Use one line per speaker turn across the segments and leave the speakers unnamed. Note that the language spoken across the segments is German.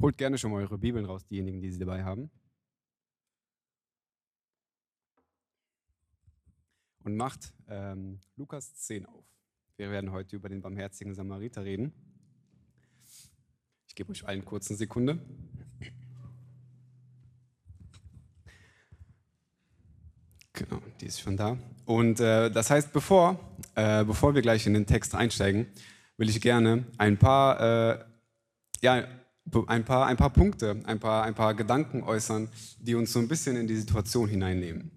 Holt gerne schon mal eure Bibeln raus, diejenigen, die sie dabei haben. Und macht ähm, Lukas 10 auf. Wir werden heute über den barmherzigen Samariter reden. Ich gebe euch allen kurz eine Sekunde. Genau, die ist schon da. Und äh, das heißt, bevor, äh, bevor wir gleich in den Text einsteigen, will ich gerne ein paar, äh, ja, ein paar, ein paar Punkte, ein paar, ein paar Gedanken äußern, die uns so ein bisschen in die Situation hineinnehmen.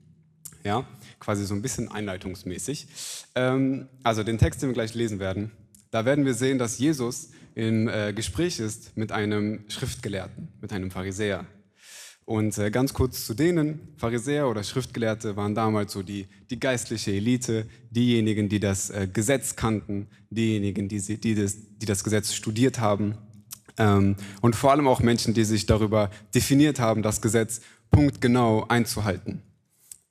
Ja, quasi so ein bisschen einleitungsmäßig. Ähm, also den Text, den wir gleich lesen werden, da werden wir sehen, dass Jesus im äh, Gespräch ist mit einem Schriftgelehrten, mit einem Pharisäer. Und äh, ganz kurz zu denen, Pharisäer oder Schriftgelehrte waren damals so die, die geistliche Elite, diejenigen, die das äh, Gesetz kannten, diejenigen, die, sie, die, das, die das Gesetz studiert haben und vor allem auch Menschen, die sich darüber definiert haben, das Gesetz punktgenau einzuhalten.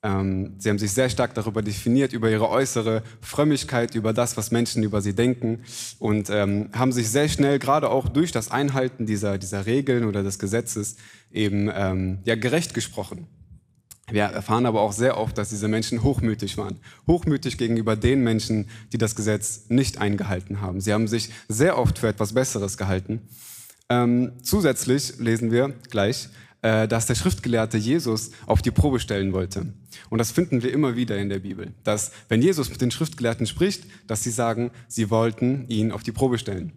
Ähm, sie haben sich sehr stark darüber definiert, über ihre äußere Frömmigkeit, über das, was Menschen über sie denken und ähm, haben sich sehr schnell, gerade auch durch das Einhalten dieser, dieser Regeln oder des Gesetzes, eben ähm, ja, gerecht gesprochen. Wir erfahren aber auch sehr oft, dass diese Menschen hochmütig waren. Hochmütig gegenüber den Menschen, die das Gesetz nicht eingehalten haben. Sie haben sich sehr oft für etwas Besseres gehalten. Ähm, zusätzlich lesen wir gleich, äh, dass der Schriftgelehrte Jesus auf die Probe stellen wollte. Und das finden wir immer wieder in der Bibel, dass wenn Jesus mit den Schriftgelehrten spricht, dass sie sagen, sie wollten ihn auf die Probe stellen.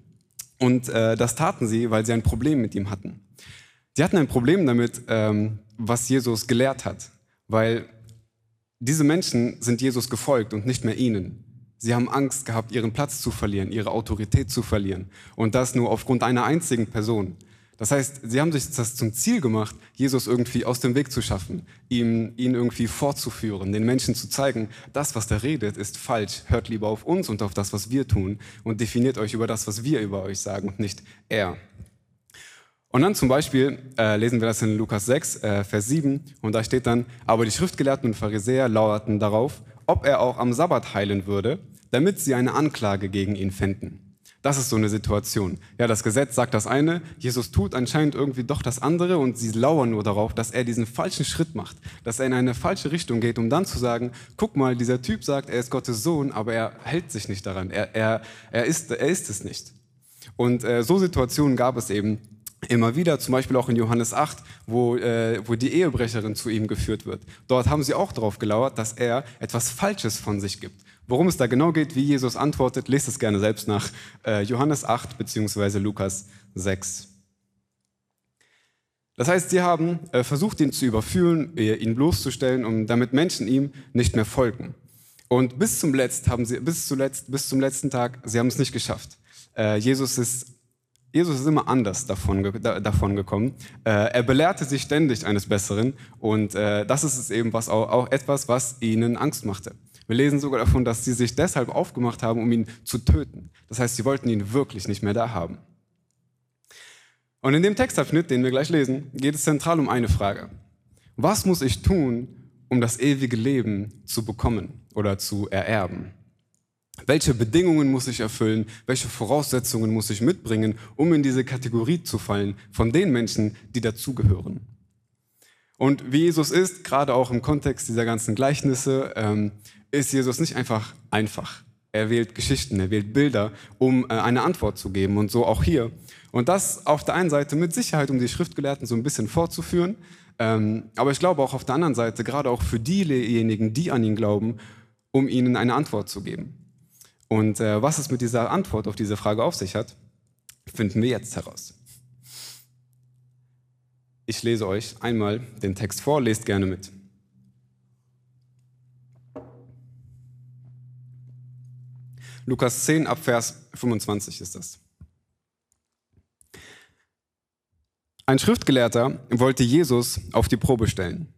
Und äh, das taten sie, weil sie ein Problem mit ihm hatten. Sie hatten ein Problem damit, ähm, was Jesus gelehrt hat, weil diese Menschen sind Jesus gefolgt und nicht mehr ihnen. Sie haben Angst gehabt, ihren Platz zu verlieren, ihre Autorität zu verlieren. Und das nur aufgrund einer einzigen Person. Das heißt, sie haben sich das zum Ziel gemacht, Jesus irgendwie aus dem Weg zu schaffen, ihm, ihn irgendwie fortzuführen, den Menschen zu zeigen, das, was der redet, ist falsch. Hört lieber auf uns und auf das, was wir tun und definiert euch über das, was wir über euch sagen und nicht er. Und dann zum Beispiel äh, lesen wir das in Lukas 6, äh, Vers 7, und da steht dann, aber die Schriftgelehrten und Pharisäer lauerten darauf, ob er auch am Sabbat heilen würde, damit sie eine Anklage gegen ihn fänden. Das ist so eine Situation. Ja, das Gesetz sagt das eine, Jesus tut anscheinend irgendwie doch das andere und sie lauern nur darauf, dass er diesen falschen Schritt macht, dass er in eine falsche Richtung geht, um dann zu sagen, guck mal, dieser Typ sagt, er ist Gottes Sohn, aber er hält sich nicht daran, er, er, er, ist, er ist es nicht. Und äh, so Situationen gab es eben immer wieder, zum Beispiel auch in Johannes 8, wo, äh, wo die Ehebrecherin zu ihm geführt wird. Dort haben sie auch darauf gelauert, dass er etwas Falsches von sich gibt. Worum es da genau geht, wie Jesus antwortet, lest es gerne selbst nach äh, Johannes 8 bzw. Lukas 6. Das heißt, sie haben äh, versucht, ihn zu überführen, äh, ihn bloßzustellen, um damit Menschen ihm nicht mehr folgen. Und bis zum Letzt haben sie, bis zuletzt, bis zum letzten Tag, sie haben es nicht geschafft. Äh, Jesus ist Jesus ist immer anders davon, davon gekommen. Äh, er belehrte sich ständig eines Besseren und äh, das ist es eben was auch, auch etwas, was ihnen Angst machte. Wir lesen sogar davon, dass sie sich deshalb aufgemacht haben, um ihn zu töten. Das heißt, sie wollten ihn wirklich nicht mehr da haben. Und in dem Textabschnitt, den wir gleich lesen, geht es zentral um eine Frage. Was muss ich tun, um das ewige Leben zu bekommen oder zu ererben? Welche Bedingungen muss ich erfüllen? Welche Voraussetzungen muss ich mitbringen, um in diese Kategorie zu fallen von den Menschen, die dazugehören? Und wie Jesus ist, gerade auch im Kontext dieser ganzen Gleichnisse, ähm, ist Jesus nicht einfach einfach. Er wählt Geschichten, er wählt Bilder, um äh, eine Antwort zu geben und so auch hier. Und das auf der einen Seite mit Sicherheit, um die Schriftgelehrten so ein bisschen vorzuführen, ähm, aber ich glaube auch auf der anderen Seite, gerade auch für diejenigen, die an ihn glauben, um ihnen eine Antwort zu geben. Und äh, was es mit dieser Antwort auf diese Frage auf sich hat, finden wir jetzt heraus. Ich lese euch einmal den Text vor, lest gerne mit. Lukas 10 ab Vers 25 ist das. Ein Schriftgelehrter wollte Jesus auf die Probe stellen.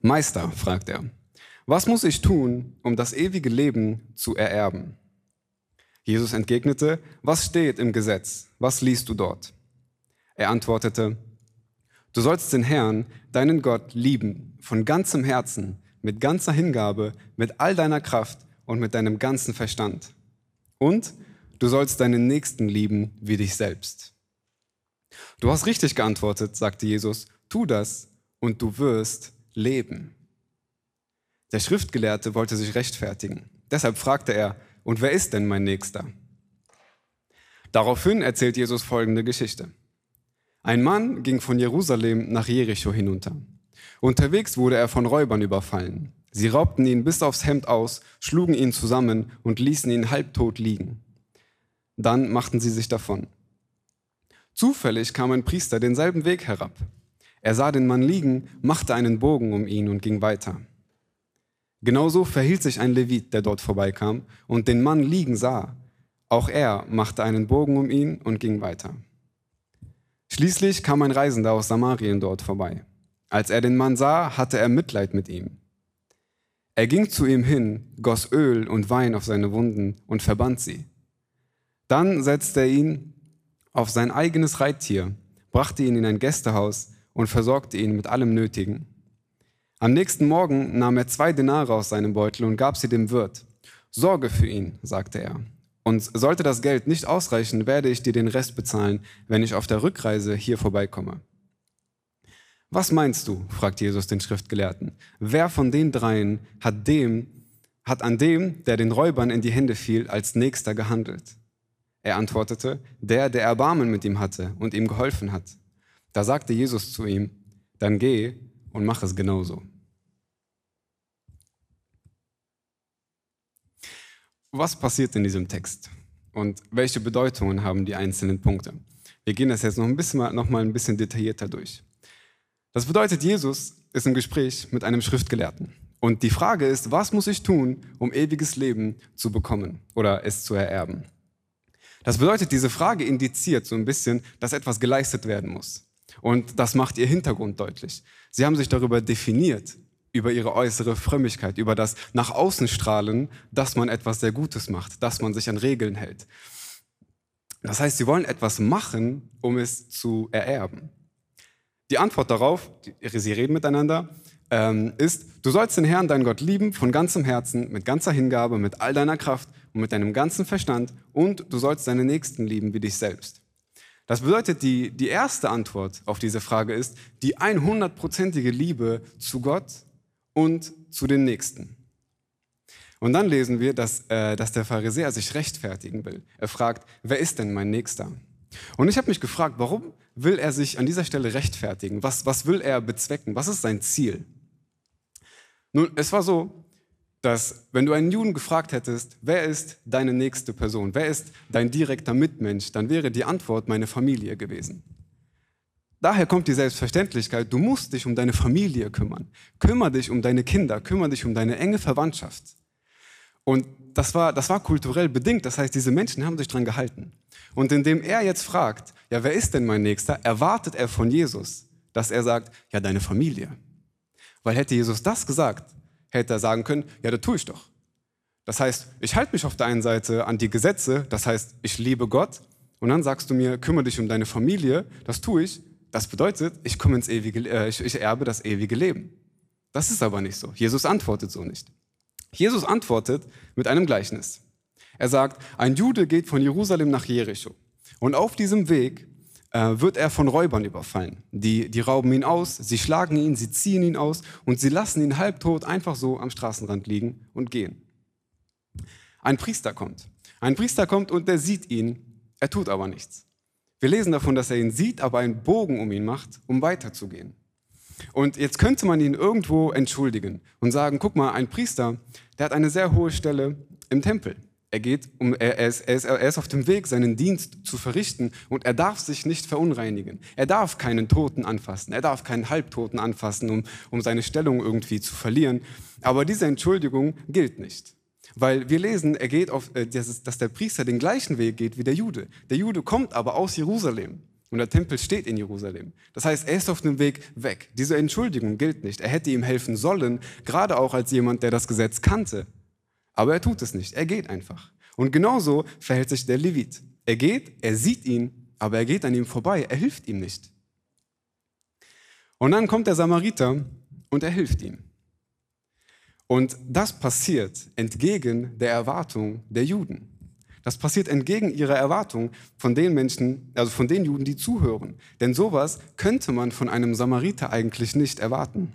Meister, fragt er, was muss ich tun, um das ewige Leben zu ererben? Jesus entgegnete, was steht im Gesetz? Was liest du dort? Er antwortete, du sollst den Herrn, deinen Gott, lieben, von ganzem Herzen, mit ganzer Hingabe, mit all deiner Kraft und mit deinem ganzen Verstand. Und du sollst deinen Nächsten lieben wie dich selbst. Du hast richtig geantwortet, sagte Jesus, tu das und du wirst leben. Der Schriftgelehrte wollte sich rechtfertigen. Deshalb fragte er, und wer ist denn mein Nächster? Daraufhin erzählt Jesus folgende Geschichte. Ein Mann ging von Jerusalem nach Jericho hinunter. Unterwegs wurde er von Räubern überfallen. Sie raubten ihn bis aufs Hemd aus, schlugen ihn zusammen und ließen ihn halbtot liegen. Dann machten sie sich davon. Zufällig kam ein Priester denselben Weg herab. Er sah den Mann liegen, machte einen Bogen um ihn und ging weiter. Genauso verhielt sich ein Levit, der dort vorbeikam und den Mann liegen sah. Auch er machte einen Bogen um ihn und ging weiter. Schließlich kam ein Reisender aus Samarien dort vorbei. Als er den Mann sah, hatte er Mitleid mit ihm. Er ging zu ihm hin, goss Öl und Wein auf seine Wunden und verband sie. Dann setzte er ihn auf sein eigenes Reittier, brachte ihn in ein Gästehaus und versorgte ihn mit allem Nötigen. Am nächsten Morgen nahm er zwei Denare aus seinem Beutel und gab sie dem Wirt. Sorge für ihn, sagte er. Und sollte das Geld nicht ausreichen, werde ich dir den Rest bezahlen, wenn ich auf der Rückreise hier vorbeikomme. Was meinst du? fragt Jesus den Schriftgelehrten. Wer von den dreien hat dem, hat an dem, der den Räubern in die Hände fiel, als nächster gehandelt? Er antwortete, der, der Erbarmen mit ihm hatte und ihm geholfen hat. Da sagte Jesus zu ihm, dann geh und mach es genauso. Was passiert in diesem Text und welche Bedeutungen haben die einzelnen Punkte? Wir gehen das jetzt noch, ein bisschen, noch mal ein bisschen detaillierter durch. Das bedeutet, Jesus ist im Gespräch mit einem Schriftgelehrten. Und die Frage ist, was muss ich tun, um ewiges Leben zu bekommen oder es zu ererben? Das bedeutet, diese Frage indiziert so ein bisschen, dass etwas geleistet werden muss. Und das macht ihr Hintergrund deutlich. Sie haben sich darüber definiert, über ihre äußere Frömmigkeit, über das nach außen strahlen, dass man etwas sehr Gutes macht, dass man sich an Regeln hält. Das heißt, sie wollen etwas machen, um es zu ererben. Die Antwort darauf, sie reden miteinander, ähm, ist, du sollst den Herrn, deinen Gott, lieben von ganzem Herzen, mit ganzer Hingabe, mit all deiner Kraft und mit deinem ganzen Verstand und du sollst deine Nächsten lieben wie dich selbst. Das bedeutet, die, die erste Antwort auf diese Frage ist die 100%ige Liebe zu Gott und zu den Nächsten. Und dann lesen wir, dass, äh, dass der Pharisäer sich rechtfertigen will. Er fragt, wer ist denn mein Nächster? Und ich habe mich gefragt, warum will er sich an dieser Stelle rechtfertigen? Was, was will er bezwecken? Was ist sein Ziel? Nun, es war so, dass wenn du einen Juden gefragt hättest, wer ist deine nächste Person, wer ist dein direkter Mitmensch, dann wäre die Antwort meine Familie gewesen. Daher kommt die Selbstverständlichkeit, du musst dich um deine Familie kümmern. Kümmer dich um deine Kinder, kümmere dich um deine enge Verwandtschaft. Und das war, das war kulturell bedingt, das heißt, diese Menschen haben sich dran gehalten. Und indem er jetzt fragt, ja, wer ist denn mein Nächster, erwartet er von Jesus, dass er sagt, ja, deine Familie. Weil hätte Jesus das gesagt, hätte er sagen können, ja, das tue ich doch. Das heißt, ich halte mich auf der einen Seite an die Gesetze, das heißt, ich liebe Gott, und dann sagst du mir, kümmere dich um deine Familie, das tue ich. Das bedeutet, ich komme ins ewige, äh, ich, ich erbe das ewige Leben. Das ist aber nicht so. Jesus antwortet so nicht. Jesus antwortet mit einem Gleichnis. Er sagt, ein Jude geht von Jerusalem nach Jericho und auf diesem Weg äh, wird er von Räubern überfallen. Die, die rauben ihn aus, sie schlagen ihn, sie ziehen ihn aus und sie lassen ihn halbtot einfach so am Straßenrand liegen und gehen. Ein Priester kommt. Ein Priester kommt und der sieht ihn, er tut aber nichts. Wir lesen davon, dass er ihn sieht, aber einen Bogen um ihn macht, um weiterzugehen. Und jetzt könnte man ihn irgendwo entschuldigen und sagen, guck mal, ein Priester, der hat eine sehr hohe Stelle im Tempel. Er, geht um, er, ist, er, ist, er ist auf dem Weg, seinen Dienst zu verrichten und er darf sich nicht verunreinigen. Er darf keinen Toten anfassen, er darf keinen Halbtoten anfassen, um, um seine Stellung irgendwie zu verlieren. Aber diese Entschuldigung gilt nicht. Weil wir lesen, er geht auf, äh, dass der Priester den gleichen Weg geht wie der Jude. Der Jude kommt aber aus Jerusalem und der Tempel steht in Jerusalem. Das heißt, er ist auf dem Weg weg. Diese Entschuldigung gilt nicht. Er hätte ihm helfen sollen, gerade auch als jemand, der das Gesetz kannte. Aber er tut es nicht. Er geht einfach. Und genauso verhält sich der Levit. Er geht, er sieht ihn, aber er geht an ihm vorbei. Er hilft ihm nicht. Und dann kommt der Samariter und er hilft ihm. Und das passiert entgegen der Erwartung der Juden. Das passiert entgegen ihrer Erwartung von den Menschen, also von den Juden, die zuhören. Denn sowas könnte man von einem Samariter eigentlich nicht erwarten.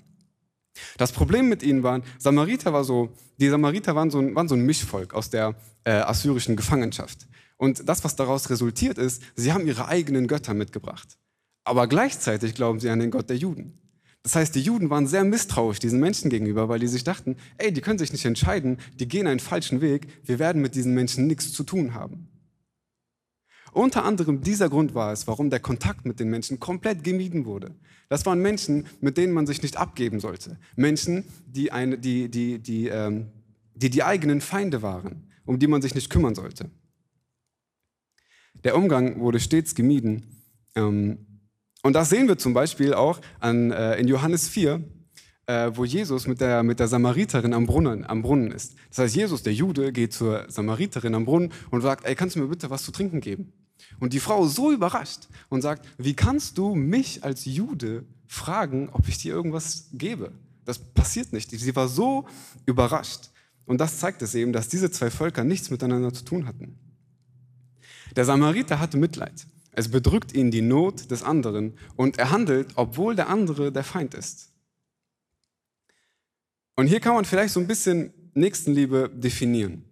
Das Problem mit ihnen war, Samariter war so, die Samariter waren so ein, waren so ein Mischvolk aus der äh, assyrischen Gefangenschaft. Und das, was daraus resultiert ist, sie haben ihre eigenen Götter mitgebracht. Aber gleichzeitig glauben sie an den Gott der Juden. Das heißt, die Juden waren sehr misstrauisch diesen Menschen gegenüber, weil die sich dachten, ey, die können sich nicht entscheiden, die gehen einen falschen Weg, wir werden mit diesen Menschen nichts zu tun haben. Unter anderem dieser Grund war es, warum der Kontakt mit den Menschen komplett gemieden wurde. Das waren Menschen, mit denen man sich nicht abgeben sollte. Menschen, die, eine, die, die, die, ähm, die die eigenen Feinde waren, um die man sich nicht kümmern sollte. Der Umgang wurde stets gemieden. Ähm, und das sehen wir zum Beispiel auch an, äh, in Johannes 4, äh, wo Jesus mit der, mit der Samariterin am Brunnen, am Brunnen ist. Das heißt, Jesus, der Jude, geht zur Samariterin am Brunnen und sagt, ey, kannst du mir bitte was zu trinken geben? Und die Frau ist so überrascht und sagt, wie kannst du mich als Jude fragen, ob ich dir irgendwas gebe? Das passiert nicht. Sie war so überrascht. Und das zeigt es eben, dass diese zwei Völker nichts miteinander zu tun hatten. Der Samariter hatte Mitleid. Es bedrückt ihn die Not des anderen und er handelt, obwohl der andere der Feind ist. Und hier kann man vielleicht so ein bisschen Nächstenliebe definieren.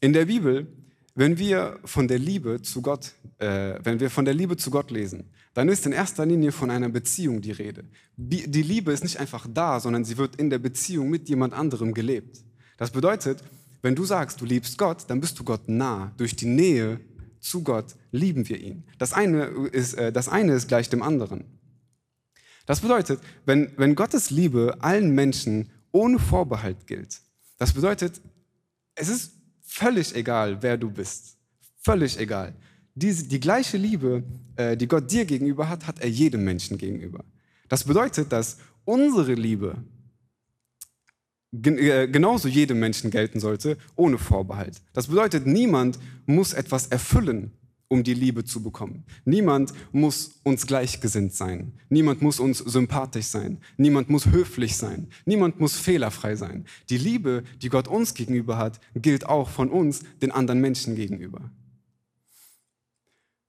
In der Bibel, wenn wir von der Liebe zu Gott, äh, wenn wir von der Liebe zu Gott lesen, dann ist in erster Linie von einer Beziehung die Rede. Die Liebe ist nicht einfach da, sondern sie wird in der Beziehung mit jemand anderem gelebt. Das bedeutet, wenn du sagst, du liebst Gott, dann bist du Gott nah durch die Nähe zu Gott lieben wir ihn. Das eine ist, äh, das eine ist gleich dem anderen. Das bedeutet, wenn, wenn Gottes Liebe allen Menschen ohne Vorbehalt gilt, das bedeutet, es ist völlig egal, wer du bist. Völlig egal. Die, die gleiche Liebe, äh, die Gott dir gegenüber hat, hat er jedem Menschen gegenüber. Das bedeutet, dass unsere Liebe äh, genauso jedem Menschen gelten sollte, ohne Vorbehalt. Das bedeutet, niemand muss etwas erfüllen, um die Liebe zu bekommen. Niemand muss uns gleichgesinnt sein. Niemand muss uns sympathisch sein. Niemand muss höflich sein. Niemand muss fehlerfrei sein. Die Liebe, die Gott uns gegenüber hat, gilt auch von uns den anderen Menschen gegenüber.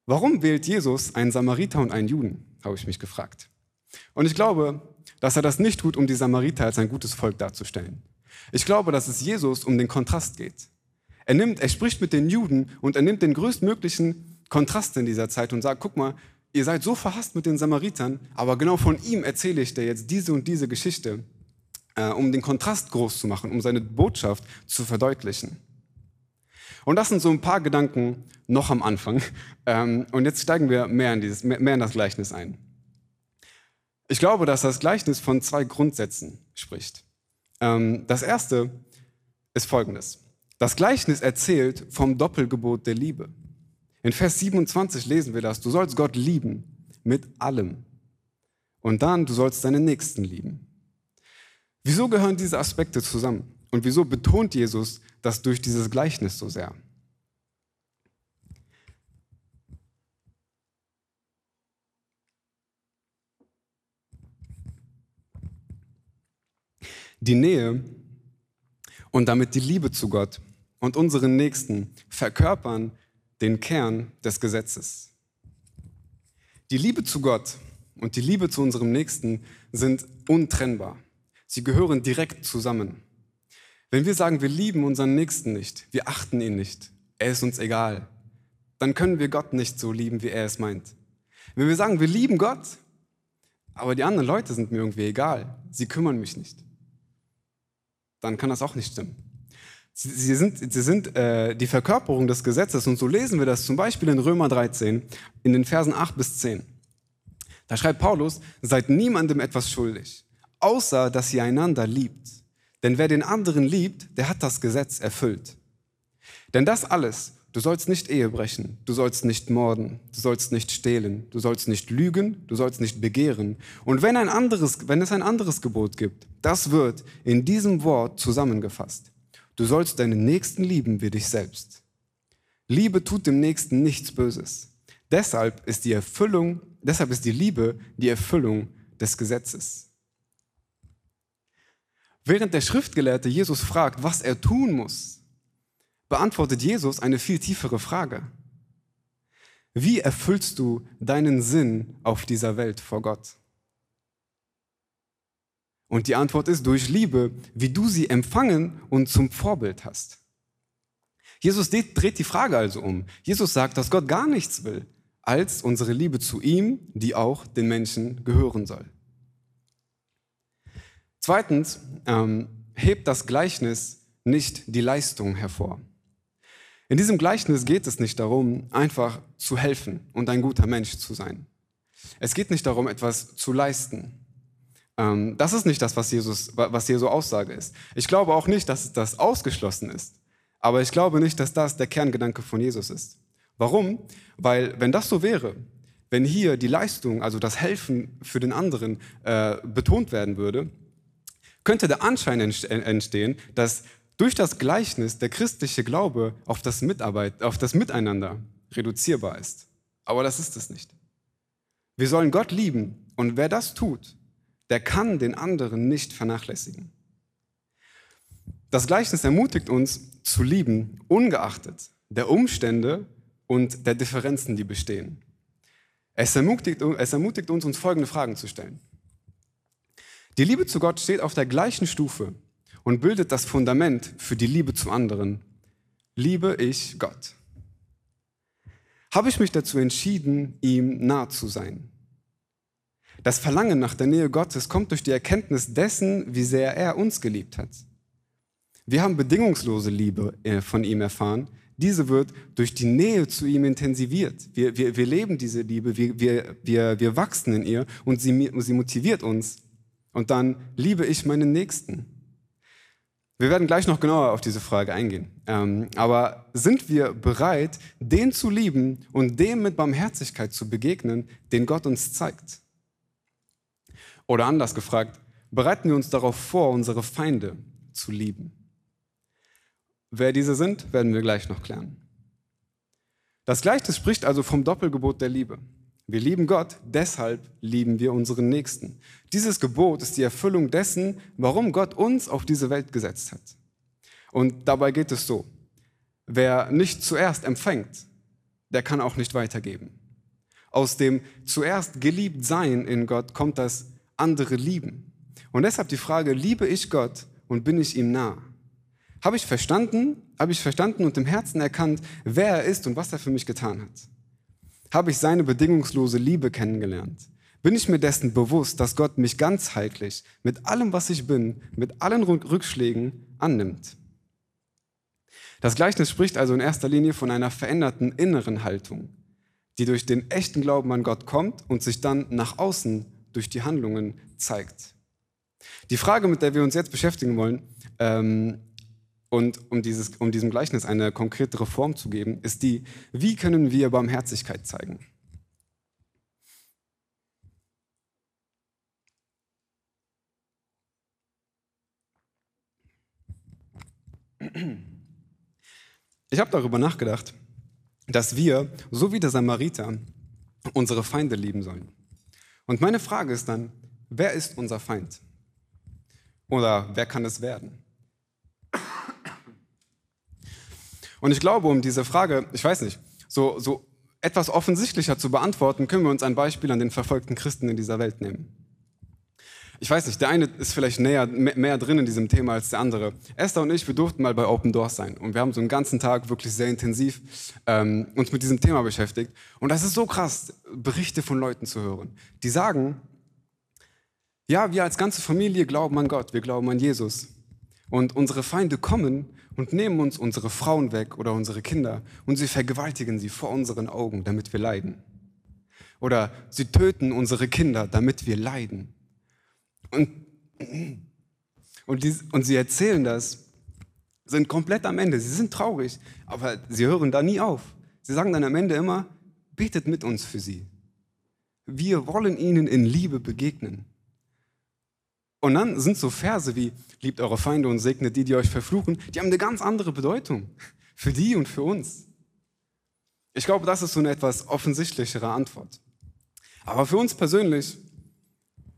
Warum wählt Jesus einen Samariter und einen Juden, habe ich mich gefragt. Und ich glaube, dass er das nicht tut, um die Samariter als ein gutes Volk darzustellen. Ich glaube, dass es Jesus um den Kontrast geht. Er, nimmt, er spricht mit den Juden und er nimmt den größtmöglichen Kontrast in dieser Zeit und sagt, guck mal, ihr seid so verhasst mit den Samaritern, aber genau von ihm erzähle ich dir jetzt diese und diese Geschichte, äh, um den Kontrast groß zu machen, um seine Botschaft zu verdeutlichen. Und das sind so ein paar Gedanken noch am Anfang. Ähm, und jetzt steigen wir mehr in, dieses, mehr in das Gleichnis ein. Ich glaube, dass das Gleichnis von zwei Grundsätzen spricht. Ähm, das erste ist folgendes. Das Gleichnis erzählt vom Doppelgebot der Liebe. In Vers 27 lesen wir das. Du sollst Gott lieben mit allem. Und dann, du sollst deinen Nächsten lieben. Wieso gehören diese Aspekte zusammen? Und wieso betont Jesus das durch dieses Gleichnis so sehr? Die Nähe und damit die Liebe zu Gott und unseren Nächsten verkörpern den Kern des Gesetzes. Die Liebe zu Gott und die Liebe zu unserem Nächsten sind untrennbar. Sie gehören direkt zusammen. Wenn wir sagen, wir lieben unseren Nächsten nicht, wir achten ihn nicht, er ist uns egal, dann können wir Gott nicht so lieben, wie er es meint. Wenn wir sagen, wir lieben Gott, aber die anderen Leute sind mir irgendwie egal, sie kümmern mich nicht, dann kann das auch nicht stimmen. Sie, sind, sie sind äh, die Verkörperung des Gesetzes und so lesen wir das zum Beispiel in Römer 13 in den Versen 8 bis 10. Da schreibt Paulus, seid niemandem etwas schuldig, außer dass ihr einander liebt. Denn wer den anderen liebt, der hat das Gesetz erfüllt. Denn das alles, Du sollst nicht Ehe brechen, du sollst nicht morden, du sollst nicht stehlen, du sollst nicht lügen, du sollst nicht begehren. Und wenn, ein anderes, wenn es ein anderes Gebot gibt, das wird in diesem Wort zusammengefasst. Du sollst deinen Nächsten lieben wie dich selbst. Liebe tut dem Nächsten nichts Böses. Deshalb ist die Erfüllung, deshalb ist die Liebe die Erfüllung des Gesetzes. Während der Schriftgelehrte Jesus fragt, was er tun muss, beantwortet Jesus eine viel tiefere Frage. Wie erfüllst du deinen Sinn auf dieser Welt vor Gott? Und die Antwort ist durch Liebe, wie du sie empfangen und zum Vorbild hast. Jesus dreht die Frage also um. Jesus sagt, dass Gott gar nichts will, als unsere Liebe zu ihm, die auch den Menschen gehören soll. Zweitens ähm, hebt das Gleichnis nicht die Leistung hervor. In diesem Gleichnis geht es nicht darum, einfach zu helfen und ein guter Mensch zu sein. Es geht nicht darum, etwas zu leisten. Ähm, das ist nicht das, was Jesus, was Jesu Aussage ist. Ich glaube auch nicht, dass das ausgeschlossen ist. Aber ich glaube nicht, dass das der Kerngedanke von Jesus ist. Warum? Weil wenn das so wäre, wenn hier die Leistung, also das Helfen für den anderen äh, betont werden würde, könnte der Anschein entstehen, dass durch das Gleichnis der christliche Glaube auf das, Mitarbeit, auf das Miteinander reduzierbar ist. Aber das ist es nicht. Wir sollen Gott lieben und wer das tut, der kann den anderen nicht vernachlässigen. Das Gleichnis ermutigt uns zu lieben, ungeachtet der Umstände und der Differenzen, die bestehen. Es ermutigt, es ermutigt uns, uns folgende Fragen zu stellen. Die Liebe zu Gott steht auf der gleichen Stufe und bildet das Fundament für die Liebe zu anderen. Liebe ich Gott? Habe ich mich dazu entschieden, ihm nah zu sein? Das Verlangen nach der Nähe Gottes kommt durch die Erkenntnis dessen, wie sehr er uns geliebt hat. Wir haben bedingungslose Liebe äh, von ihm erfahren. Diese wird durch die Nähe zu ihm intensiviert. Wir, wir, wir leben diese Liebe, wir, wir, wir, wir wachsen in ihr und sie, sie motiviert uns. Und dann liebe ich meinen Nächsten. Wir werden gleich noch genauer auf diese Frage eingehen. Ähm, aber sind wir bereit, den zu lieben und dem mit Barmherzigkeit zu begegnen, den Gott uns zeigt? Oder anders gefragt, bereiten wir uns darauf vor, unsere Feinde zu lieben? Wer diese sind, werden wir gleich noch klären. Das Gleichnis spricht also vom Doppelgebot der Liebe. Wir lieben Gott, deshalb lieben wir unseren Nächsten. Dieses Gebot ist die Erfüllung dessen, warum Gott uns auf diese Welt gesetzt hat. Und dabei geht es so, wer nicht zuerst empfängt, der kann auch nicht weitergeben. Aus dem zuerst geliebt sein in Gott kommt das andere lieben. Und deshalb die Frage, liebe ich Gott und bin ich ihm nah? Habe ich verstanden, habe ich verstanden und im Herzen erkannt, wer er ist und was er für mich getan hat? Habe ich seine bedingungslose Liebe kennengelernt? Bin ich mir dessen bewusst, dass Gott mich ganzheitlich mit allem, was ich bin, mit allen Rückschlägen annimmt? Das Gleichnis spricht also in erster Linie von einer veränderten inneren Haltung, die durch den echten Glauben an Gott kommt und sich dann nach außen durch die Handlungen zeigt. Die Frage, mit der wir uns jetzt beschäftigen wollen, ähm, und um, dieses, um diesem Gleichnis eine konkretere Form zu geben, ist die, wie können wir Barmherzigkeit zeigen? Ich habe darüber nachgedacht, dass wir, so wie der Samariter, unsere Feinde lieben sollen. Und meine Frage ist dann, wer ist unser Feind? Oder wer kann es werden? Und ich glaube, um diese Frage, ich weiß nicht, so, so etwas offensichtlicher zu beantworten, können wir uns ein Beispiel an den verfolgten Christen in dieser Welt nehmen. Ich weiß nicht, der eine ist vielleicht näher, mehr drin in diesem Thema als der andere. Esther und ich, wir durften mal bei Open Doors sein und wir haben so einen ganzen Tag wirklich sehr intensiv ähm, uns mit diesem Thema beschäftigt. Und das ist so krass, Berichte von Leuten zu hören, die sagen, ja, wir als ganze Familie glauben an Gott, wir glauben an Jesus. Und unsere Feinde kommen und nehmen uns unsere Frauen weg oder unsere Kinder und sie vergewaltigen sie vor unseren Augen, damit wir leiden. Oder sie töten unsere Kinder, damit wir leiden. Und, und, die, und sie erzählen das, sind komplett am Ende. Sie sind traurig, aber sie hören da nie auf. Sie sagen dann am Ende immer, betet mit uns für sie. Wir wollen ihnen in Liebe begegnen. Und dann sind so Verse wie, liebt eure Feinde und segnet die, die euch verfluchen, die haben eine ganz andere Bedeutung. Für die und für uns. Ich glaube, das ist so eine etwas offensichtlichere Antwort. Aber für uns persönlich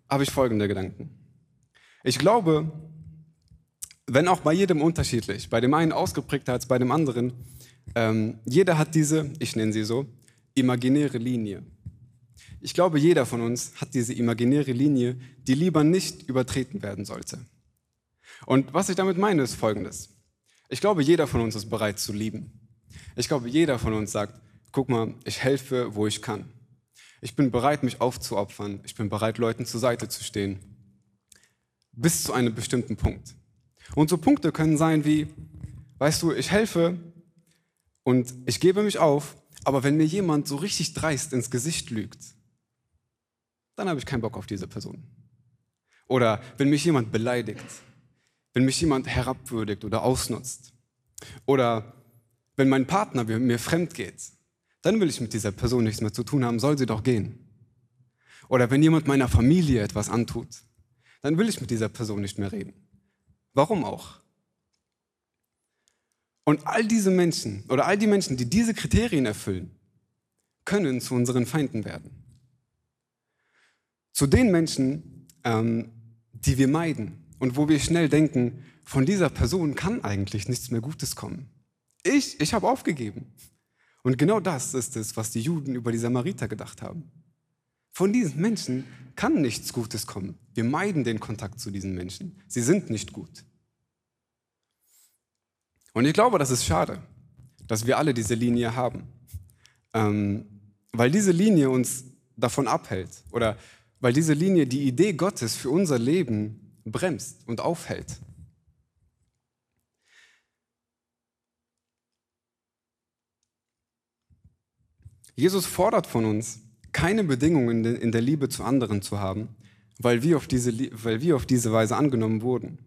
habe ich folgende Gedanken. Ich glaube, wenn auch bei jedem unterschiedlich, bei dem einen ausgeprägter als bei dem anderen, ähm, jeder hat diese, ich nenne sie so, imaginäre Linie. Ich glaube, jeder von uns hat diese imaginäre Linie, die lieber nicht übertreten werden sollte. Und was ich damit meine, ist Folgendes. Ich glaube, jeder von uns ist bereit zu lieben. Ich glaube, jeder von uns sagt, guck mal, ich helfe, wo ich kann. Ich bin bereit, mich aufzuopfern. Ich bin bereit, Leuten zur Seite zu stehen. Bis zu einem bestimmten Punkt. Und so Punkte können sein wie, weißt du, ich helfe und ich gebe mich auf, aber wenn mir jemand so richtig dreist ins Gesicht lügt, dann habe ich keinen Bock auf diese Person. Oder wenn mich jemand beleidigt, wenn mich jemand herabwürdigt oder ausnutzt. Oder wenn mein Partner mir fremd geht, dann will ich mit dieser Person nichts mehr zu tun haben, soll sie doch gehen. Oder wenn jemand meiner Familie etwas antut, dann will ich mit dieser Person nicht mehr reden. Warum auch? Und all diese Menschen oder all die Menschen, die diese Kriterien erfüllen, können zu unseren Feinden werden. Zu den Menschen, ähm, die wir meiden und wo wir schnell denken, von dieser Person kann eigentlich nichts mehr Gutes kommen. Ich, ich habe aufgegeben. Und genau das ist es, was die Juden über die Samariter gedacht haben. Von diesen Menschen kann nichts Gutes kommen. Wir meiden den Kontakt zu diesen Menschen. Sie sind nicht gut. Und ich glaube, das ist schade, dass wir alle diese Linie haben. Ähm, weil diese Linie uns davon abhält oder weil diese Linie die Idee Gottes für unser Leben bremst und aufhält. Jesus fordert von uns, keine Bedingungen in der Liebe zu anderen zu haben, weil wir auf diese, weil wir auf diese Weise angenommen wurden.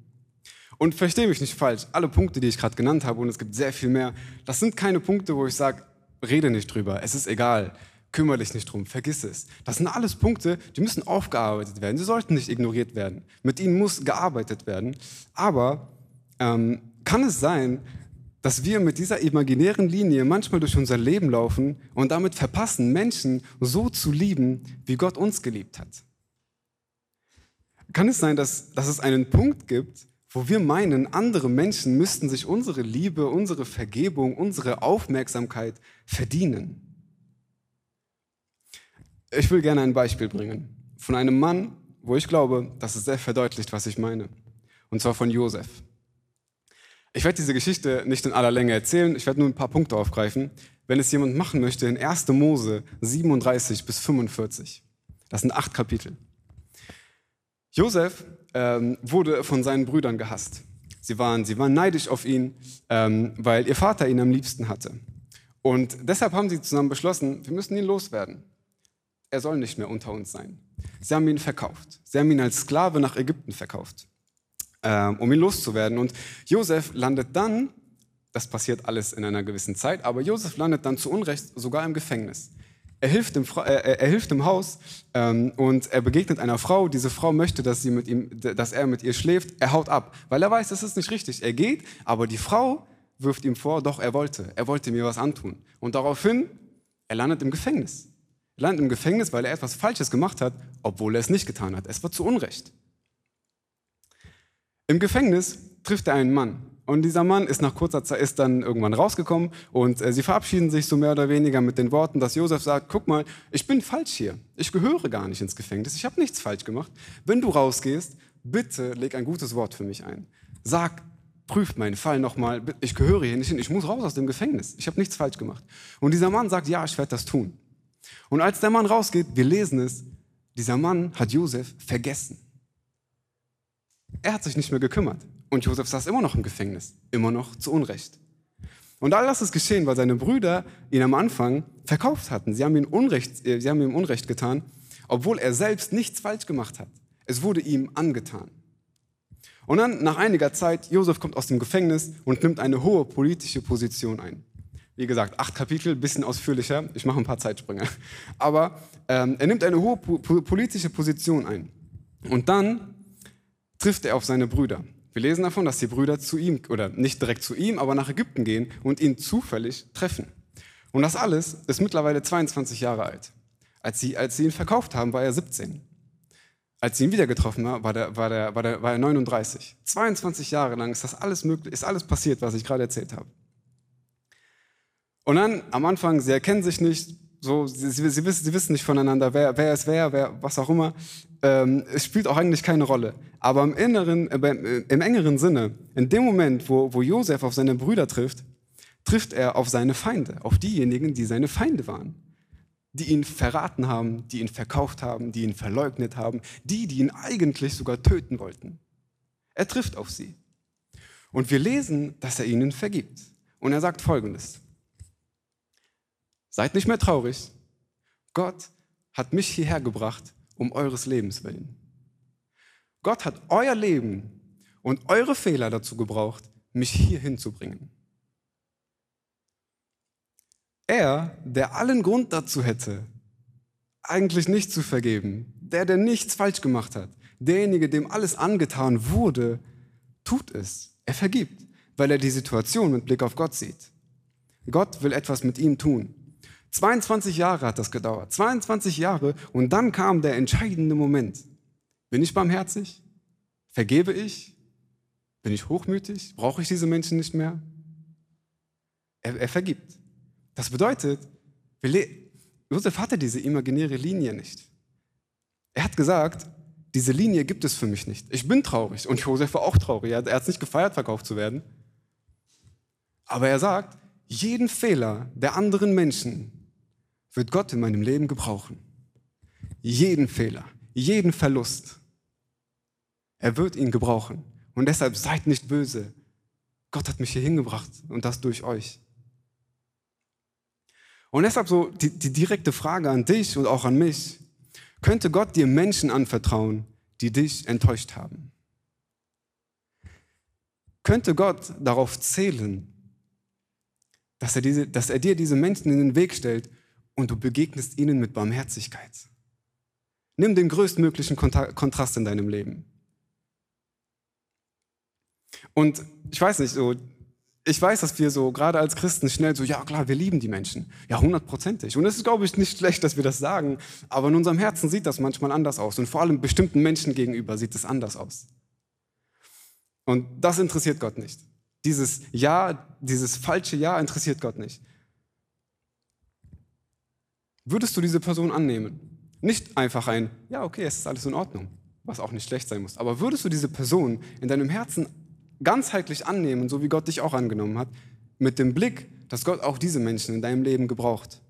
Und verstehe mich nicht falsch, alle Punkte, die ich gerade genannt habe, und es gibt sehr viel mehr, das sind keine Punkte, wo ich sage, rede nicht drüber, es ist egal, kümmere dich nicht drum, vergiss es. Das sind alles Punkte, die müssen aufgearbeitet werden, sie sollten nicht ignoriert werden. Mit ihnen muss gearbeitet werden. Aber ähm, kann es sein, dass wir mit dieser imaginären Linie manchmal durch unser Leben laufen und damit verpassen, Menschen so zu lieben, wie Gott uns geliebt hat. Kann es sein, dass, dass es einen Punkt gibt, wo wir meinen, andere Menschen müssten sich unsere Liebe, unsere Vergebung, unsere Aufmerksamkeit verdienen? Ich will gerne ein Beispiel bringen von einem Mann, wo ich glaube, dass es sehr verdeutlicht, was ich meine. Und zwar von Josef. Ich werde diese Geschichte nicht in aller Länge erzählen, ich werde nur ein paar Punkte aufgreifen. Wenn es jemand machen möchte, in 1. Mose 37 bis 45. Das sind acht Kapitel. Josef ähm, wurde von seinen Brüdern gehasst. Sie waren, sie waren neidisch auf ihn, ähm, weil ihr Vater ihn am liebsten hatte. Und deshalb haben sie zusammen beschlossen, wir müssen ihn loswerden. Er soll nicht mehr unter uns sein. Sie haben ihn verkauft. Sie haben ihn als Sklave nach Ägypten verkauft. Ähm, um ihn loszuwerden. Und Josef landet dann, das passiert alles in einer gewissen Zeit, aber Josef landet dann zu Unrecht sogar im Gefängnis. Er hilft im, äh, er hilft im Haus ähm, und er begegnet einer Frau. Diese Frau möchte, dass, sie mit ihm, dass er mit ihr schläft. Er haut ab, weil er weiß, das ist nicht richtig. Er geht, aber die Frau wirft ihm vor, doch er wollte. Er wollte mir was antun. Und daraufhin, er landet im Gefängnis. Er landet im Gefängnis, weil er etwas Falsches gemacht hat, obwohl er es nicht getan hat. Es war zu Unrecht. Im Gefängnis trifft er einen Mann. Und dieser Mann ist nach kurzer Zeit ist dann irgendwann rausgekommen und äh, sie verabschieden sich so mehr oder weniger mit den Worten, dass Josef sagt: Guck mal, ich bin falsch hier. Ich gehöre gar nicht ins Gefängnis. Ich habe nichts falsch gemacht. Wenn du rausgehst, bitte leg ein gutes Wort für mich ein. Sag, prüf meinen Fall nochmal. Ich gehöre hier nicht hin. Ich muss raus aus dem Gefängnis. Ich habe nichts falsch gemacht. Und dieser Mann sagt: Ja, ich werde das tun. Und als der Mann rausgeht, wir lesen es, dieser Mann hat Josef vergessen. Er hat sich nicht mehr gekümmert. Und Josef saß immer noch im Gefängnis, immer noch zu Unrecht. Und all das ist geschehen, weil seine Brüder ihn am Anfang verkauft hatten. Sie haben, ihm Unrecht, äh, sie haben ihm Unrecht getan, obwohl er selbst nichts falsch gemacht hat. Es wurde ihm angetan. Und dann, nach einiger Zeit, Josef kommt aus dem Gefängnis und nimmt eine hohe politische Position ein. Wie gesagt, acht Kapitel, bisschen ausführlicher. Ich mache ein paar Zeitsprünge. Aber ähm, er nimmt eine hohe po politische Position ein. Und dann trifft er auf seine Brüder. Wir lesen davon, dass die Brüder zu ihm, oder nicht direkt zu ihm, aber nach Ägypten gehen und ihn zufällig treffen. Und das alles ist mittlerweile 22 Jahre alt. Als sie, als sie ihn verkauft haben, war er 17. als sie ihn wieder getroffen haben, war, der, war, der, war, der, war er 39. 22 Jahre lang ist das alles möglich, ist alles passiert, was ich gerade erzählt habe. Und dann am Anfang, sie erkennen sich nicht, so, sie, sie, wissen, sie wissen nicht voneinander, wer, wer ist wer, wer, was auch immer. Ähm, es spielt auch eigentlich keine Rolle. Aber im, inneren, äh, im engeren Sinne, in dem Moment, wo, wo Josef auf seine Brüder trifft, trifft er auf seine Feinde, auf diejenigen, die seine Feinde waren. Die ihn verraten haben, die ihn verkauft haben, die ihn verleugnet haben, die, die ihn eigentlich sogar töten wollten. Er trifft auf sie. Und wir lesen, dass er ihnen vergibt. Und er sagt folgendes. Seid nicht mehr traurig. Gott hat mich hierher gebracht, um eures Lebens willen. Gott hat euer Leben und eure Fehler dazu gebraucht, mich hierhin zu bringen. Er, der allen Grund dazu hätte, eigentlich nicht zu vergeben, der, der nichts falsch gemacht hat, derjenige, dem alles angetan wurde, tut es. Er vergibt, weil er die Situation mit Blick auf Gott sieht. Gott will etwas mit ihm tun. 22 Jahre hat das gedauert. 22 Jahre und dann kam der entscheidende Moment. Bin ich barmherzig? Vergebe ich? Bin ich hochmütig? Brauche ich diese Menschen nicht mehr? Er, er vergibt. Das bedeutet, Josef hatte diese imaginäre Linie nicht. Er hat gesagt, diese Linie gibt es für mich nicht. Ich bin traurig und Josef war auch traurig. Er hat es nicht gefeiert, verkauft zu werden. Aber er sagt, jeden Fehler der anderen Menschen wird Gott in meinem Leben gebrauchen. Jeden Fehler, jeden Verlust. Er wird ihn gebrauchen. Und deshalb seid nicht böse. Gott hat mich hier hingebracht und das durch euch. Und deshalb so die, die direkte Frage an dich und auch an mich. Könnte Gott dir Menschen anvertrauen, die dich enttäuscht haben? Könnte Gott darauf zählen, dass er, diese, dass er dir diese Menschen in den Weg stellt und du begegnest ihnen mit Barmherzigkeit. Nimm den größtmöglichen Kontrast in deinem Leben. Und ich weiß nicht, so, ich weiß, dass wir so gerade als Christen schnell so, ja klar, wir lieben die Menschen. Ja, hundertprozentig. Und es ist, glaube ich, nicht schlecht, dass wir das sagen, aber in unserem Herzen sieht das manchmal anders aus. Und vor allem bestimmten Menschen gegenüber sieht es anders aus. Und das interessiert Gott nicht. Dieses Ja, dieses falsche Ja interessiert Gott nicht. Würdest du diese Person annehmen? Nicht einfach ein, ja, okay, es ist alles in Ordnung, was auch nicht schlecht sein muss, aber würdest du diese Person in deinem Herzen ganzheitlich annehmen, so wie Gott dich auch angenommen hat, mit dem Blick, dass Gott auch diese Menschen in deinem Leben gebraucht?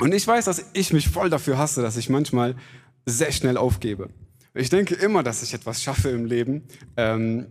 Und ich weiß, dass ich mich voll dafür hasse, dass ich manchmal sehr schnell aufgebe. Ich denke immer, dass ich etwas schaffe im Leben. Ähm,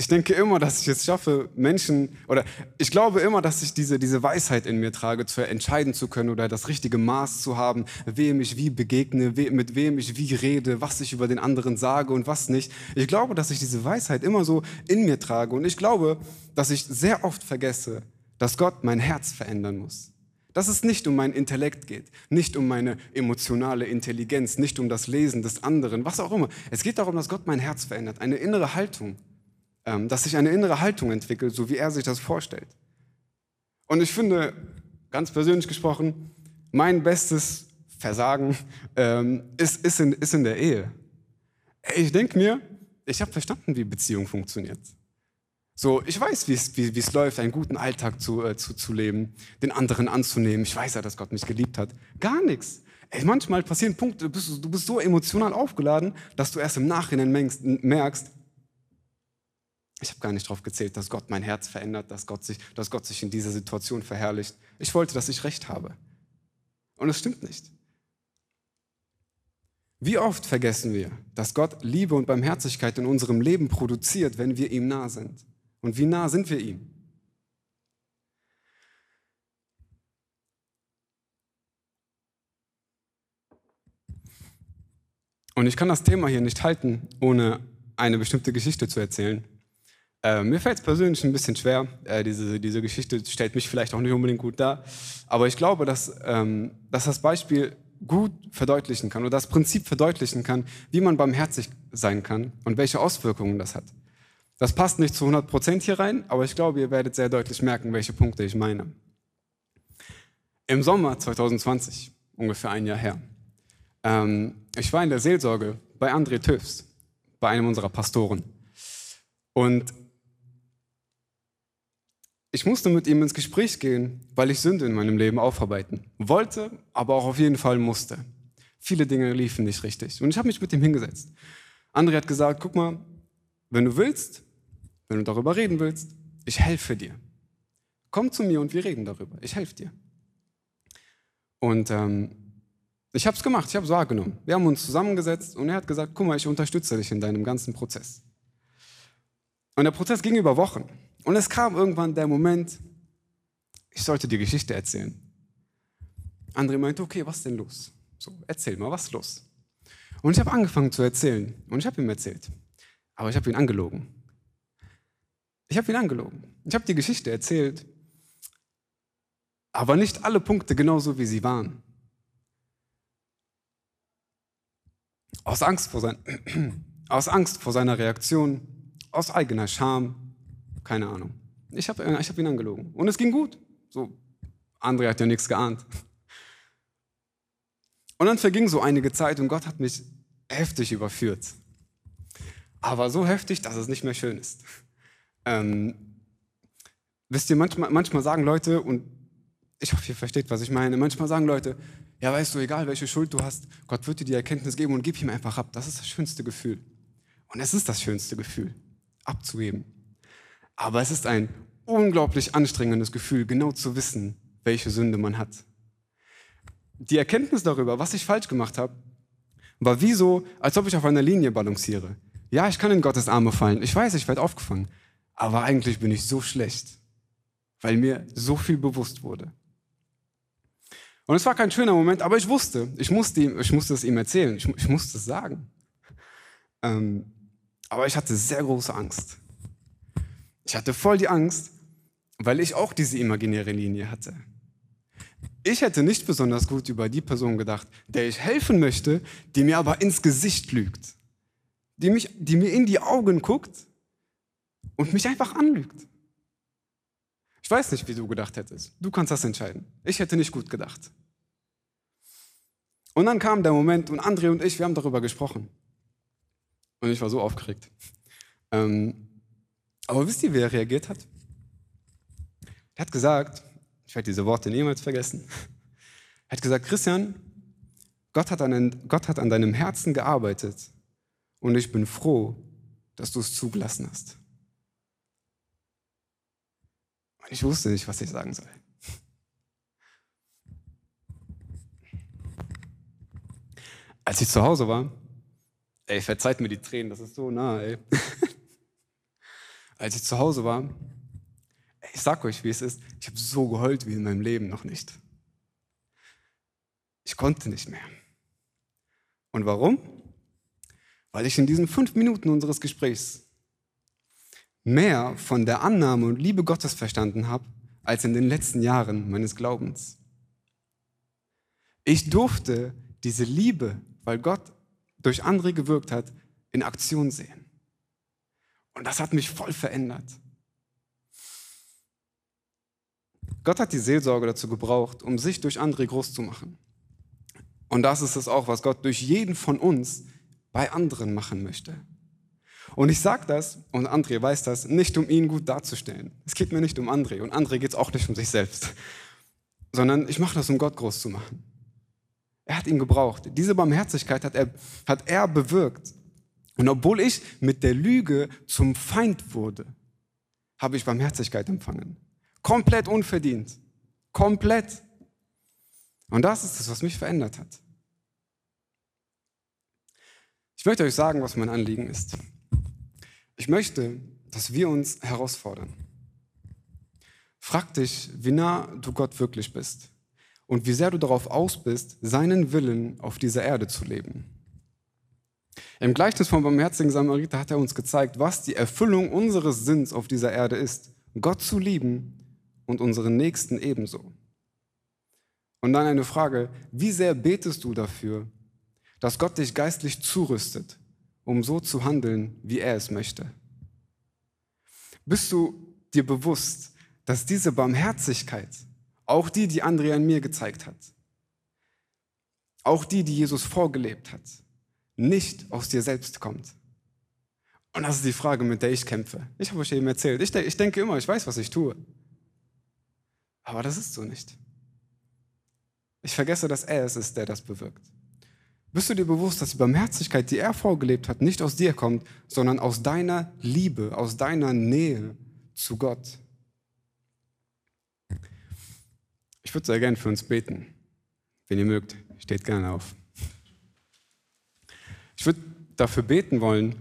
ich denke immer, dass ich es schaffe, Menschen, oder ich glaube immer, dass ich diese, diese Weisheit in mir trage, zu entscheiden zu können oder das richtige Maß zu haben, wem ich wie begegne, we, mit wem ich wie rede, was ich über den anderen sage und was nicht. Ich glaube, dass ich diese Weisheit immer so in mir trage und ich glaube, dass ich sehr oft vergesse, dass Gott mein Herz verändern muss. Dass es nicht um meinen Intellekt geht, nicht um meine emotionale Intelligenz, nicht um das Lesen des anderen, was auch immer. Es geht darum, dass Gott mein Herz verändert, eine innere Haltung. Ähm, dass sich eine innere Haltung entwickelt, so wie er sich das vorstellt. Und ich finde, ganz persönlich gesprochen, mein bestes Versagen ähm, ist, ist, in, ist in der Ehe. Ich denke mir, ich habe verstanden, wie Beziehung funktioniert. So, ich weiß, wie es läuft, einen guten Alltag zu, äh, zu, zu leben, den anderen anzunehmen. Ich weiß ja, dass Gott mich geliebt hat. Gar nichts. Ey, manchmal passieren Punkte, du bist, du bist so emotional aufgeladen, dass du erst im Nachhinein merkst, ich habe gar nicht darauf gezählt, dass Gott mein Herz verändert, dass Gott, sich, dass Gott sich in dieser Situation verherrlicht. Ich wollte, dass ich recht habe. Und es stimmt nicht. Wie oft vergessen wir, dass Gott Liebe und Barmherzigkeit in unserem Leben produziert, wenn wir ihm nah sind? Und wie nah sind wir ihm? Und ich kann das Thema hier nicht halten, ohne eine bestimmte Geschichte zu erzählen. Äh, mir fällt es persönlich ein bisschen schwer. Äh, diese, diese Geschichte stellt mich vielleicht auch nicht unbedingt gut dar. Aber ich glaube, dass, ähm, dass das Beispiel gut verdeutlichen kann oder das Prinzip verdeutlichen kann, wie man barmherzig sein kann und welche Auswirkungen das hat. Das passt nicht zu 100 Prozent hier rein, aber ich glaube, ihr werdet sehr deutlich merken, welche Punkte ich meine. Im Sommer 2020, ungefähr ein Jahr her, Ähm, ich war in der Seelsorge bei André Töfs, bei einem unserer Pastoren. Und ich musste mit ihm ins Gespräch gehen, weil ich Sünde in meinem Leben aufarbeiten wollte, aber auch auf jeden Fall musste. Viele Dinge liefen nicht richtig. Und ich habe mich mit ihm hingesetzt. André hat gesagt, guck mal, wenn du willst, wenn du darüber reden willst, ich helfe dir. Komm zu mir und wir reden darüber. Ich helfe dir. Und ähm, ich habe es gemacht, ich habe es wahrgenommen. Wir haben uns zusammengesetzt und er hat gesagt, guck mal, ich unterstütze dich in deinem ganzen Prozess. Und der Prozess ging über Wochen. Und es kam irgendwann der Moment, ich sollte die Geschichte erzählen. André meinte, okay, was denn los? So, erzähl mal, was ist los? Und ich habe angefangen zu erzählen. Und ich habe ihm erzählt. Aber ich habe ihn angelogen. Ich habe ihn angelogen. Ich habe die Geschichte erzählt. Aber nicht alle Punkte genauso, wie sie waren. Aus Angst vor, sein, aus Angst vor seiner Reaktion, aus eigener Scham, keine Ahnung. Ich habe ich hab ihn angelogen. Und es ging gut. So, André hat ja nichts geahnt. Und dann verging so einige Zeit und Gott hat mich heftig überführt. Aber so heftig, dass es nicht mehr schön ist. Ähm, wisst ihr, manchmal, manchmal sagen Leute, und ich hoffe, ihr versteht, was ich meine, manchmal sagen Leute, ja, weißt du, egal welche Schuld du hast, Gott wird dir die Erkenntnis geben und gib ihm einfach ab. Das ist das schönste Gefühl. Und es ist das schönste Gefühl, abzugeben. Aber es ist ein unglaublich anstrengendes Gefühl, genau zu wissen, welche Sünde man hat. Die Erkenntnis darüber, was ich falsch gemacht habe, war wie so, als ob ich auf einer Linie balanciere. Ja, ich kann in Gottes Arme fallen. Ich weiß, ich werde aufgefangen. Aber eigentlich bin ich so schlecht, weil mir so viel bewusst wurde. Und es war kein schöner Moment, aber ich wusste, ich musste, ihm, ich musste es ihm erzählen, ich, ich musste es sagen. Ähm, aber ich hatte sehr große Angst. Ich hatte voll die Angst, weil ich auch diese imaginäre Linie hatte. Ich hätte nicht besonders gut über die Person gedacht, der ich helfen möchte, die mir aber ins Gesicht lügt, die, mich, die mir in die Augen guckt und mich einfach anlügt. Ich weiß nicht, wie du gedacht hättest. Du kannst das entscheiden. Ich hätte nicht gut gedacht. Und dann kam der Moment und André und ich, wir haben darüber gesprochen. Und ich war so aufgeregt. Ähm, aber wisst ihr, wie er reagiert hat? Er hat gesagt, ich werde diese Worte niemals vergessen, er hat gesagt, Christian, Gott hat, an, Gott hat an deinem Herzen gearbeitet und ich bin froh, dass du es zugelassen hast. Und ich wusste nicht, was ich sagen soll. Als ich zu Hause war, ey, verzeiht mir die Tränen, das ist so nah, ey. als ich zu Hause war, ich sag euch, wie es ist, ich habe so geheult wie in meinem Leben noch nicht. Ich konnte nicht mehr. Und warum? Weil ich in diesen fünf Minuten unseres Gesprächs mehr von der Annahme und Liebe Gottes verstanden habe, als in den letzten Jahren meines Glaubens. Ich durfte diese Liebe, weil Gott durch andere gewirkt hat, in Aktion sehen. Und das hat mich voll verändert. Gott hat die Seelsorge dazu gebraucht, um sich durch andere groß zu machen. Und das ist es auch, was Gott durch jeden von uns bei anderen machen möchte. Und ich sage das, und André weiß das, nicht um ihn gut darzustellen. Es geht mir nicht um André und André geht es auch nicht um sich selbst, sondern ich mache das, um Gott groß zu machen. Er hat ihn gebraucht. Diese Barmherzigkeit hat er, hat er bewirkt. Und obwohl ich mit der Lüge zum Feind wurde, habe ich Barmherzigkeit empfangen. Komplett unverdient. Komplett. Und das ist es, was mich verändert hat. Ich möchte euch sagen, was mein Anliegen ist. Ich möchte, dass wir uns herausfordern. Frag dich, wie nah du Gott wirklich bist und wie sehr du darauf aus bist, seinen Willen auf dieser Erde zu leben. Im Gleichnis vom barmherzigen Samariter hat er uns gezeigt, was die Erfüllung unseres Sinns auf dieser Erde ist. Gott zu lieben und unseren Nächsten ebenso. Und dann eine Frage, wie sehr betest du dafür, dass Gott dich geistlich zurüstet, um so zu handeln, wie er es möchte? Bist du dir bewusst, dass diese Barmherzigkeit, auch die, die Andrea an mir gezeigt hat, auch die, die Jesus vorgelebt hat, nicht aus dir selbst kommt. Und das ist die Frage, mit der ich kämpfe. Ich habe euch eben erzählt, ich, ich denke immer, ich weiß, was ich tue. Aber das ist so nicht. Ich vergesse, dass er es ist, der das bewirkt. Bist du dir bewusst, dass die Barmherzigkeit, die er vorgelebt hat, nicht aus dir kommt, sondern aus deiner Liebe, aus deiner Nähe zu Gott? Ich würde sehr gern für uns beten. Wenn ihr mögt, steht gerne auf. Ich würde dafür beten wollen,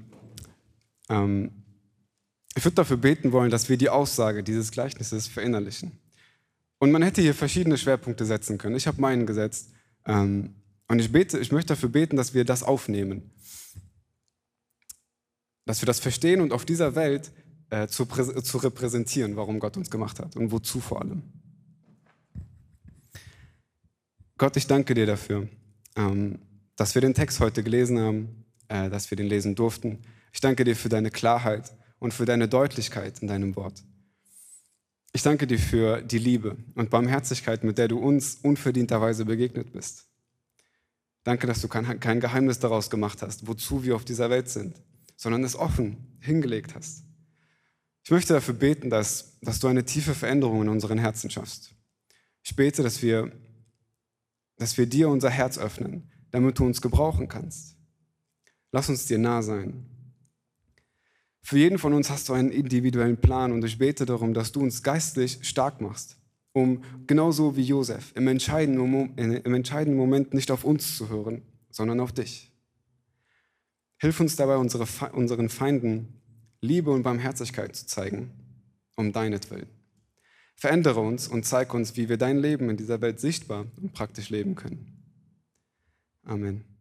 ähm, ich würde dafür beten wollen, dass wir die Aussage dieses Gleichnisses verinnerlichen. Und man hätte hier verschiedene Schwerpunkte setzen können. Ich habe meinen gesetzt. Ähm, und ich, bete, ich möchte dafür beten, dass wir das aufnehmen. Dass wir das verstehen und auf dieser Welt äh, zu, zu repräsentieren, warum Gott uns gemacht hat und wozu vor allem. Gott, ich danke dir dafür, ähm, dass wir den Text heute gelesen haben, äh, dass wir den lesen durften. Ich danke dir für deine Klarheit und für deine Deutlichkeit in deinem Wort. Ich danke dir für die Liebe und Barmherzigkeit, mit der du uns unverdienterweise begegnet bist. Danke, dass du kein Geheimnis daraus gemacht hast, wozu wir auf dieser Welt sind, sondern es offen hingelegt hast. Ich möchte dafür beten, dass, dass du eine tiefe Veränderung in unseren Herzen schaffst. Ich bete, dass wir, dass wir dir unser Herz öffnen, damit du uns gebrauchen kannst. Lass uns dir nah sein. Für jeden von uns hast du einen individuellen Plan und ich bete darum, dass du uns geistlich stark machst, um genauso wie Josef im entscheidenden, im entscheidenden Moment nicht auf uns zu hören, sondern auf dich. Hilf uns dabei, unsere, unseren Feinden Liebe und Barmherzigkeit zu zeigen, um deinetwillen. Verändere uns und zeig uns, wie wir dein Leben in dieser Welt sichtbar und praktisch leben können. Amen.